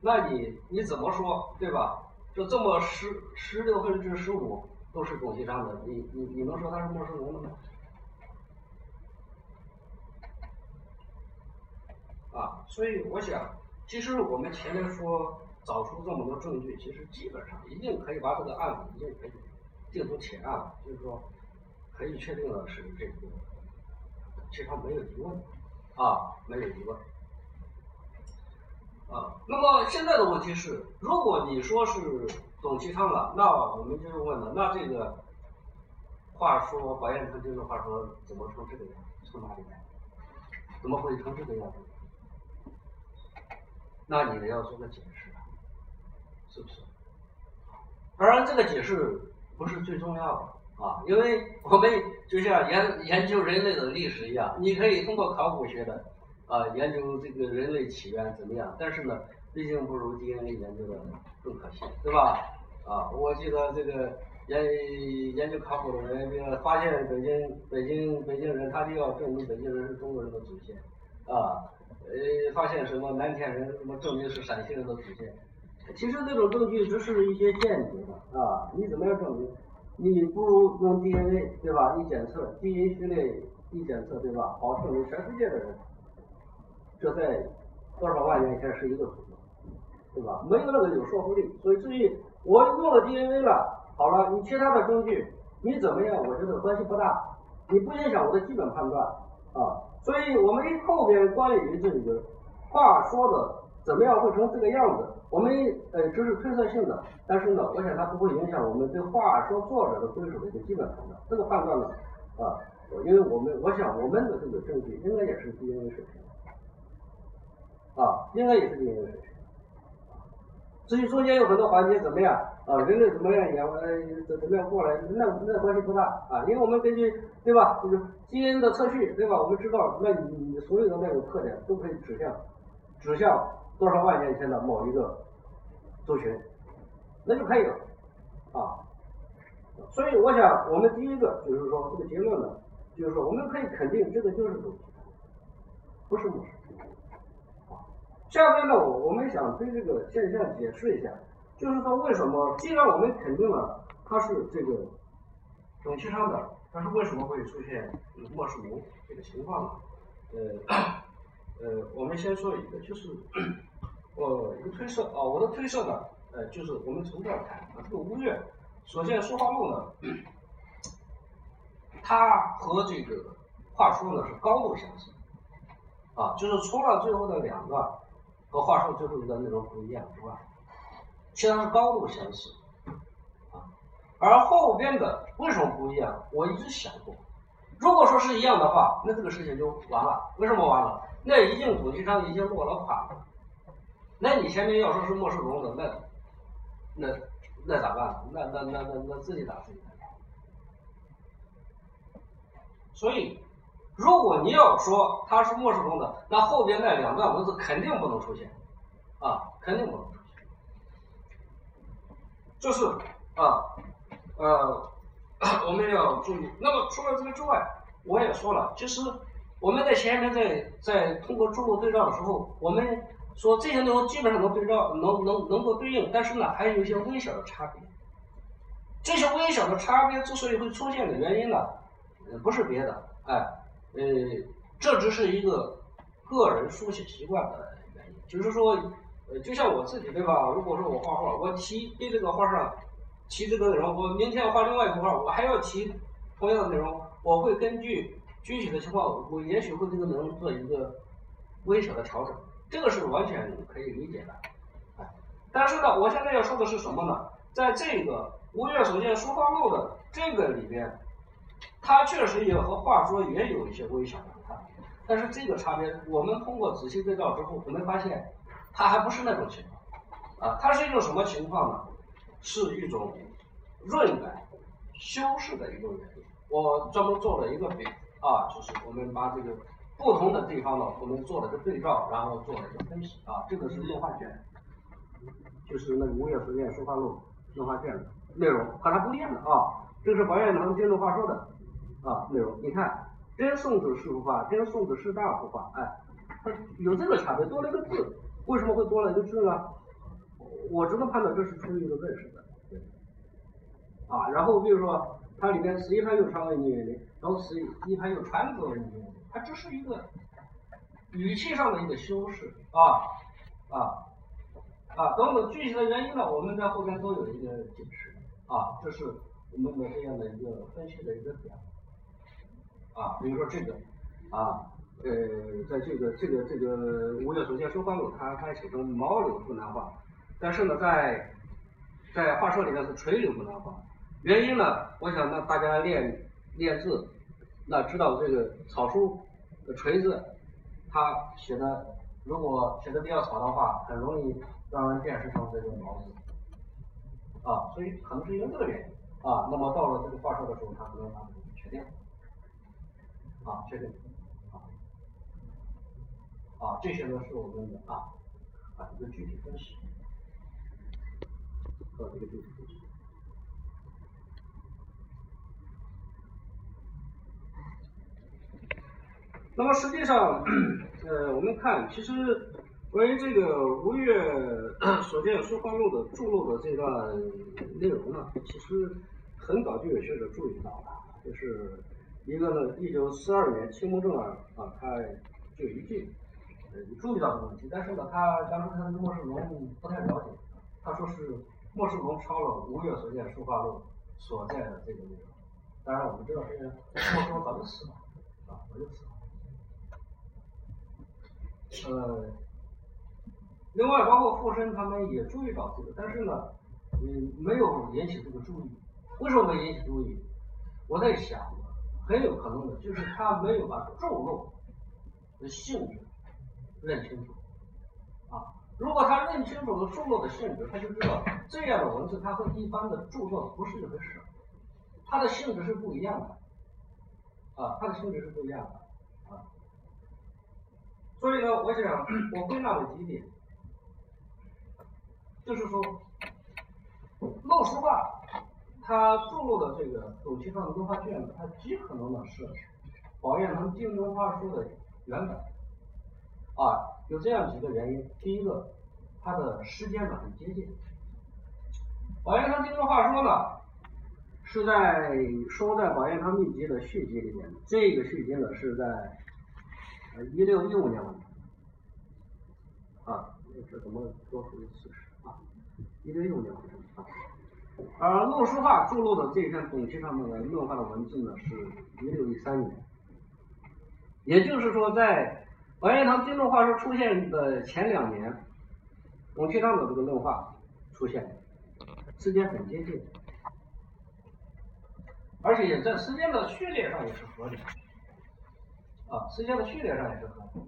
那你你怎么说，对吧？就这么十十六分之十五都是董其昌的，你你你能说他是莫世农的吗？啊，所以我想，其实我们前面说找出这么多证据，其实基本上一定可以把这个案子已经可以定出铁案，就是说可以确定的是这个，其他没有疑问，啊，没有疑问。啊，那么现在的问题是，如果你说是董其昌了，那我们就是问了，那这个话说，白彦他这个话说怎么成这个样？从哪里来？怎么会成这个样子？那你要做个解释，是不是？当然，这个解释不是最重要的啊，因为我们就像研研究人类的历史一样，你可以通过考古学的啊研究这个人类起源怎么样，但是呢，毕竟不如 DNA 研究的更可信，对吧？啊，我记得这个研研究考古的人，这个发现北京北京北京人，他就要证明北京人是中国人的祖先啊。呃，发现什么南天人，什么证明是陕西人的祖先？其实这种证据只是一些间接的啊，你怎么样证明？你不如用 DNA 对吧？一检测基因序列一检测对吧？好，证明全世界的人，这在多少万年前是一个祖宗，对吧？没有那个有说服力。所以至于我用了 DNA 了，好了，你其他的证据你怎么样？我觉得关系不大，你不影响我的基本判断啊。所以我们后边关于这个话说的怎么样会成这个样子，我们呃只是推测性的，但是呢，我想它不会影响我们对话说作者的归属的一个基本判断。这个判断呢，啊，因为我们我想我们的这个证据应该也是 DNA 水平，啊，应该也是 DNA 水平。至于中间有很多环节怎么样啊，人类怎么样演呃怎怎么样过来，那那关系不大啊，因为我们根据对吧，就是基因的测序对吧，我们知道那你你所有的那种特点都可以指向指向多少万年前的某一个族群，那就可以了啊。所以我想，我们第一个就是说这个结论呢，就是说我们可以肯定这个就是东西，不是末世。下面呢，我我们想对这个现象解释一下，就是说为什么既然我们肯定了它是这个中气上的，但是为什么会出现末世龙这个情况呢？呃呃，我们先说一个，就是我一个推测啊，我的推测呢，呃，就是我们从这儿看啊，这个乌月所见说话录呢，它和这个话说呢是高度相似啊，就是除了最后的两段。和话说最后一个内容不一样，是吧？其实是高度相似，啊，而后边的为什么不一样？我一直想过，如果说是一样的话，那这个事情就完了。为什么完了？那一定主题上已经落了款了。那你前面要说是末世龙的，那那那咋办？那那那那那自己打自己的所以。如果你要说它是末世中的，那后边那两段文字肯定不能出现，啊，肯定不能出现。就是啊，呃，我们要注意。那么除了这个之外，我也说了，其实我们在前面在在通过注录对照的时候，我们说这些内容基本上能对照，能能能够对应，但是呢，还有一些微小的差别。这些微小的差别之所以会出现的原因呢，不是别的，哎。呃，这只是一个个人书写习惯的原因，就是说，呃，就像我自己对吧？如果说我画画，我提对这个画上提这个内容，我明天要画另外一幅画，我还要提同样的内容，我会根据具体的情况，我也许会这个内容做一个微小的调整，这个是完全可以理解的。哎，但是呢，我现在要说的是什么呢？在这个吴越所见书画录的这个里边。它确实也和话说也有一些微小的差别，但是这个差别我们通过仔细对照之后，我们发现它还不是那种情况，啊，它是一种什么情况呢？是一种润感、修饰的一种原因。我专门做了一个比啊，就是我们把这个不同的地方呢，我们做了个对照，然后做了一个分析啊。这个是动画卷，就是那个吴越书院书画录动画卷的内容和它不一样的啊。这是白彦堂监督话说的。啊，内容你看，真宋子是幅画，真宋子是大幅画，哎，它有这个差别，多了一个字，为什么会多了一个字呢？我只能判断这是出于一个认识的，对，啊，然后比如说它里面十一排有传文言的，然后十一排有传字文言的，它只是一个语气上的一个修饰，啊啊啊，等等具体的原因呢，我们在后边都有一个解释，啊，这是我们的这样的一个分析的一个点。啊，比如说这个，啊，呃，在这个这个这个吴越所见书画录，它它写成毛柳不难画，但是呢，在在画册里面是垂柳不难画。原因呢，我想那大家练练字，那知道这个草书的锤字，它写的如果写的比较草的话，很容易让人辨识成这个毛字。啊，所以可能是因为这个原因啊。那么到了这个画册的时候，它可能把这个确定。啊，确定啊，这些呢是我们的啊啊一个具体分析，和这个具体分析。那么实际上，呃，我们看，其实关于这个吴越 所见书画录的注录的这段内容呢，其实很早就有学者注意到了，就是。一个呢，一九四二年，清末正儿啊，他就一句，呃，注意到这个问题，但是呢，他当时他对莫世龙不太了解，他说是莫世龙抄了吴越所见书画录所在的这个内容。当然，我们知道这个莫世龙早就死了，啊，早就死了。呃，另外包括傅申他们也注意到这个，但是呢，嗯，没有引起这个注意。为什么没引起注意？我在想。很有可能的，就是他没有把咒漏的性质认清楚，啊，如果他认清楚了著作的性质，他就知道这样的文字它和一般的著作不是一回事，它的性质是不一样的，啊，它的性质是不一样的，啊，所以呢，我想我归纳为几点，就是说，漏书画他注入的这个董其昌的论画卷子，它极可能呢是宝彦堂精忠画书的原本。啊，有这样几个原因。第一个，它的时间呢很接近。宝彦堂精忠画说呢，是在收在宝彦堂秘籍的续集里面。这个续集呢是在呃一六一五年完成。啊，这怎么多出一四十啊？一六一五年完成啊。而陆书画著录的这一篇董其昌的论画的文字呢，是一六一三年。也就是说，在宝彦堂精忠画书出现的前两年，董其昌的这个论画出现，时间很接近，而且也在时间的序列上也是合理，啊，时间的序列上也是合理。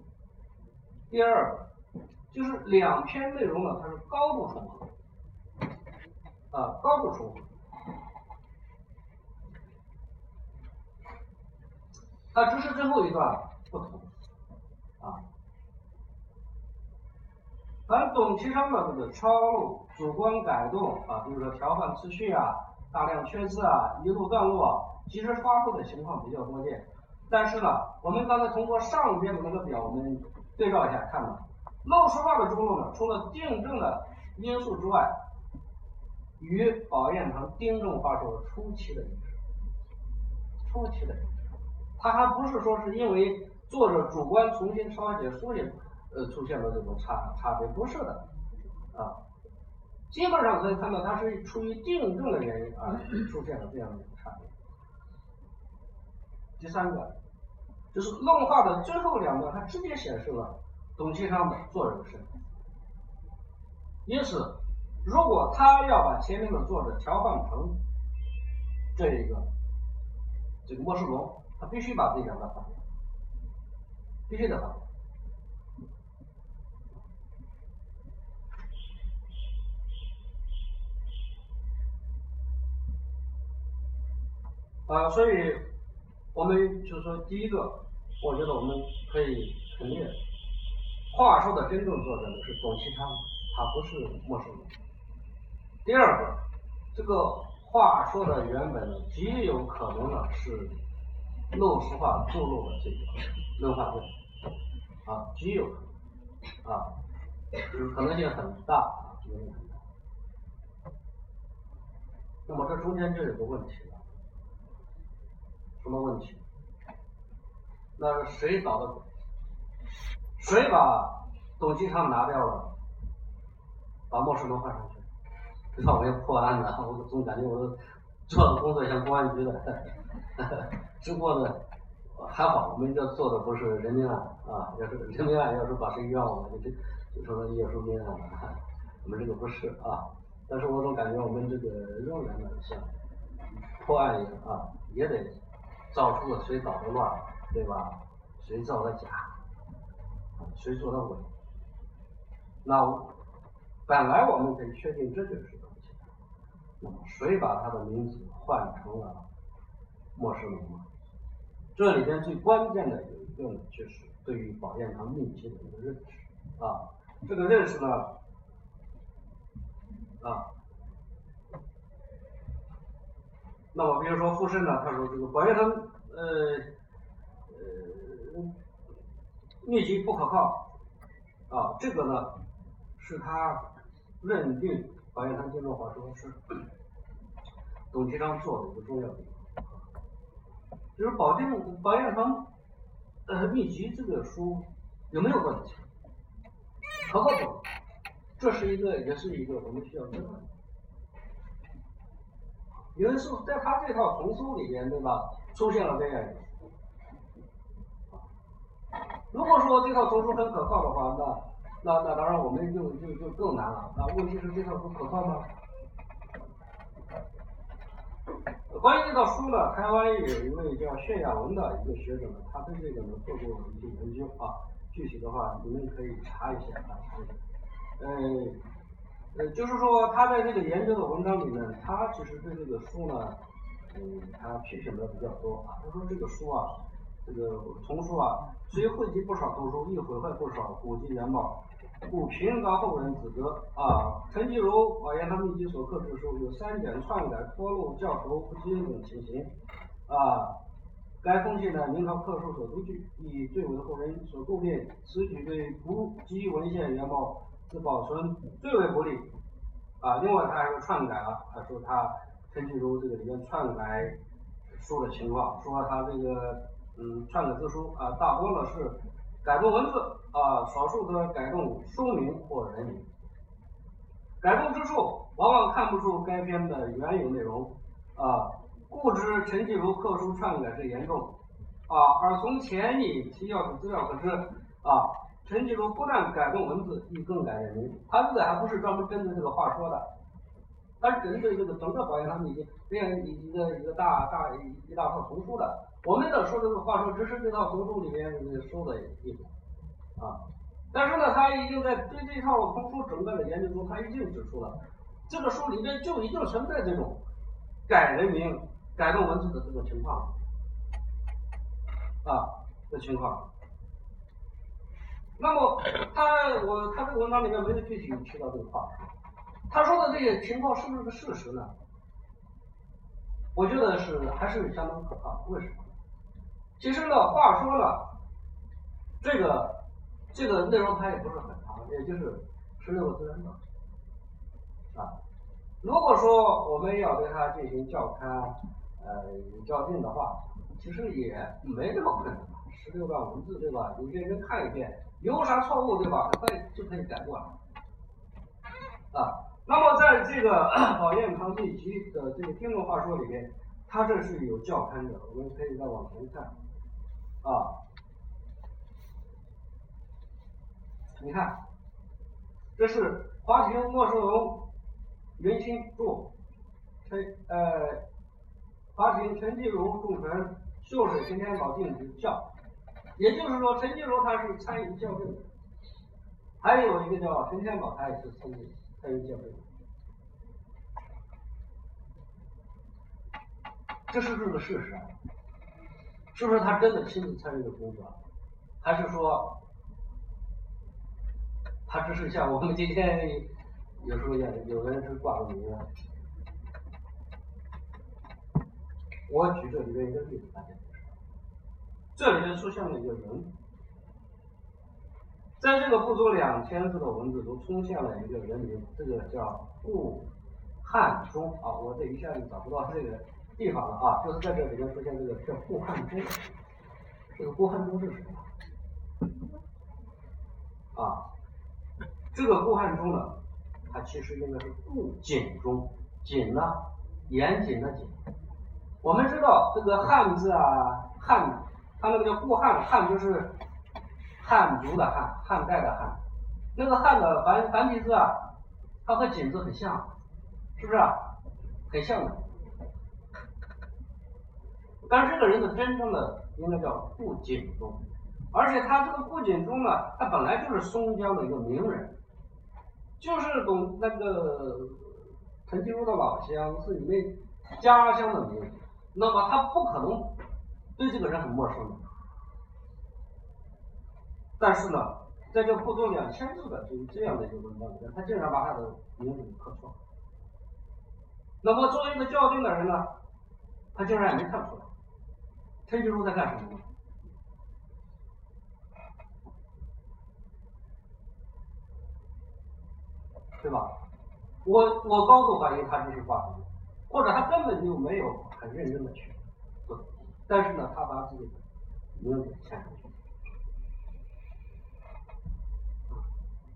第二就是两篇内容呢，它是高度重合，啊，高度重合，它只是最后一段不同。啊，而董其昌的这个抄录、主观改动啊，比如说调换次序啊、大量缺字啊、遗漏段落，其实发布的情况比较多见。但是呢，我们刚才通过上边的那个表，我们对照一下，看到漏书画的著录呢，除了订正的因素之外，与宝彦堂丁正画说初期的一致，初期的一致，他还不是说是因为。作者主观重新抄写书写，呃，出现了这种差差别，不是的，啊，基本上可以看到，他是出于订正的原因而出现了这样的一种差别。第三个，就是论画的最后两段，它直接显示了董其昌的作者身份。因此，如果他要把前面的作者调换成这一个这个莫世龙，他必须把这两段换掉。必须的吧。啊，所以我们就是说，第一个，我觉得我们可以肯定，画书的真正作者是董其昌，他不是莫世龙。第二个，这个话说的原本呢，极有可能呢是陋室画注入的这个论画卷。啊，极有可能，啊，就是可能性很大啊，可能。那么这中间就有个问题了，什么问题？那是谁捣的鬼？谁把董其昌拿掉了，把莫世龙换上去？这我要破案了，我总感觉我做的工作像公安局的，只不过呢。还好，我们这做的不是人命案啊！要是人命案，要是把谁冤枉了，就就成了叶书斌案了。我们这个不是啊，但是我总感觉我们这个仍然呢，像破案一样啊，也得找出了谁捣的乱，对吧？谁造的假，谁做的伪。那本来我们可以确定这就是，那么谁把他的名字换成了莫世龙呢？这里边最关键的有一个呢，就是对于宝剑堂秘籍的一个认识啊，这个认识呢，啊，那么比如说傅盛呢，他说这个宝剑堂呃呃秘籍不可靠啊，这个呢是他认定宝剑堂精忠画说是董其昌做的一个重要的。就是宝剑宝剑堂呃秘籍这个书有没有问题？可靠不？这是一个也是一个我们需要争论。因为是在他这套丛书里边，对吧？出现了这样一个。如果说这套丛书很可靠的话，那那那当然我们就就就更难了。那问题是这套书可靠吗？关于这套书呢，台湾有一位叫谢亚文的一个学者呢，他对这个呢做过一些研究啊。具体的话，你们可以查一下啊，查一下。呃呃，就是说他在这个研究的文章里面，他其实对这个书呢，嗯，他批评的比较多啊。他说这个书啊，这个丛书啊，虽汇集不少图书，亦毁坏不少古籍原貌，故平高后人指责啊。陈继儒把研堂秘籍所刻之书有删减、篡改、脱漏、教头不精等情形啊。该封信呢，明朝刻书所独具，以最为后人所诟病。此举对古籍文献原貌之保存最为不利。啊，另外他还是篡改了，他说他陈继儒这个里面篡改书的情况，说他这个嗯篡改字书啊，大多呢是改动文字啊，少数则改动书名或人名。改动之处，往往看不出该篇的原有内容啊。故知陈继儒刻书篡改之严重，啊，而从前引提要的资料可知，啊，陈继儒不但改动文字，亦更改人名。他这个还不是专门针对这个话说的，他是针对这个整个保研堂秘籍这样一一个一个大大一大套丛书的。我们的说这个话说，只是这套丛书里面说的一种，啊，但是呢，他已经在对这套丛书整个的研究中，他已经指出了，这个书里面就已经存在这种改人名。改动文字的这种情况，啊，的情况。那么他我他这个文章里面没有具体提到这个话，他说的这些情况是不是个事实呢？我觉得是还是相当可怕。为什么？其实呢，话说了，这个这个内容它也不是很长，也就是十六个自然段，啊。如果说我们要对它进行校勘。呃，校订的话，其实也没那么困难，十六段文字对吧？你认真看一遍，有啥错误对吧？很快就可以改过来。啊，那么在这个 《宝验堂秘籍》的这个听众话说里面，它这是有校刊的，我们可以再往前看。啊，你看，这是华亭莫世龙云清著，陈呃。华亭陈继儒重臣，秀水陈天宝定局校，也就是说陈继儒他是参与校正的，还有一个叫陈天宝，他也是参与参与校正，这是不是个事实啊？是不是他真的亲自参与的工作，还是说他只是像我们今天 有时候也有人是挂个名啊？我举这里面一个例子，大家，这里面出现了一个人，在这个不足两千字的文字中出现了一个人名，这个叫顾汉中啊，我这一下子找不到这个地方了啊，就是在这里面出现这个叫顾汉中，这个顾汉中是谁啊？这个顾汉中呢，他其实应该是顾景中，景呢，严谨的谨。我们知道这个汉字啊，汉，它那个叫顾汉，汉就是汉族的汉，汉代的汉。那个汉的繁繁体字啊，它和锦字很像，是不是？啊很像的。但是这个人的真正的应该叫顾景中，而且他这个顾景中呢，他本来就是松江的一个名人，就是董那个陈继儒的老乡，是你们家乡的名人。那么他不可能对这个人很陌生，但是呢，在这不足两千字的这这样的一个文章里面，他竟然把他的名字给刻错了。那么作为一个校订的人呢，他竟然也没看出来，陈继儒在干什么？对吧？我我高度怀疑他这是画的，或者他根本就没有。很认真的去做，但是呢，他把自己的名字签上去，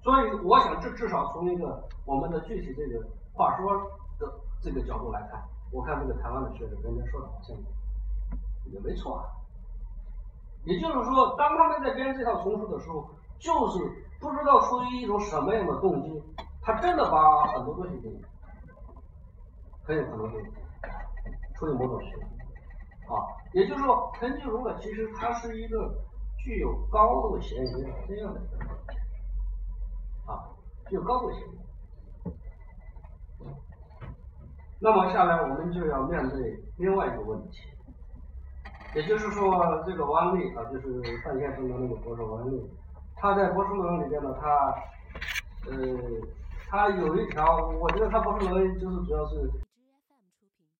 所以我想，至至少从一个我们的具体这个话说的这个角度来看，我看这个台湾的学者人家说的好像也没错啊。也就是说，当他们在编这套丛书的时候，就是不知道出于一种什么样的动机，他真的把很多东西给，很有可能是。出于某种学，啊，也就是说，陈继儒呢，其实他是一个具有高度嫌疑的这样的一个人，有高度性。那么下来我们就要面对另外一个问题，也就是说，这个王力啊，就是范先生的那个博士王力，他在博士论里边呢，他呃，他有一条，我觉得他博士论就是主要是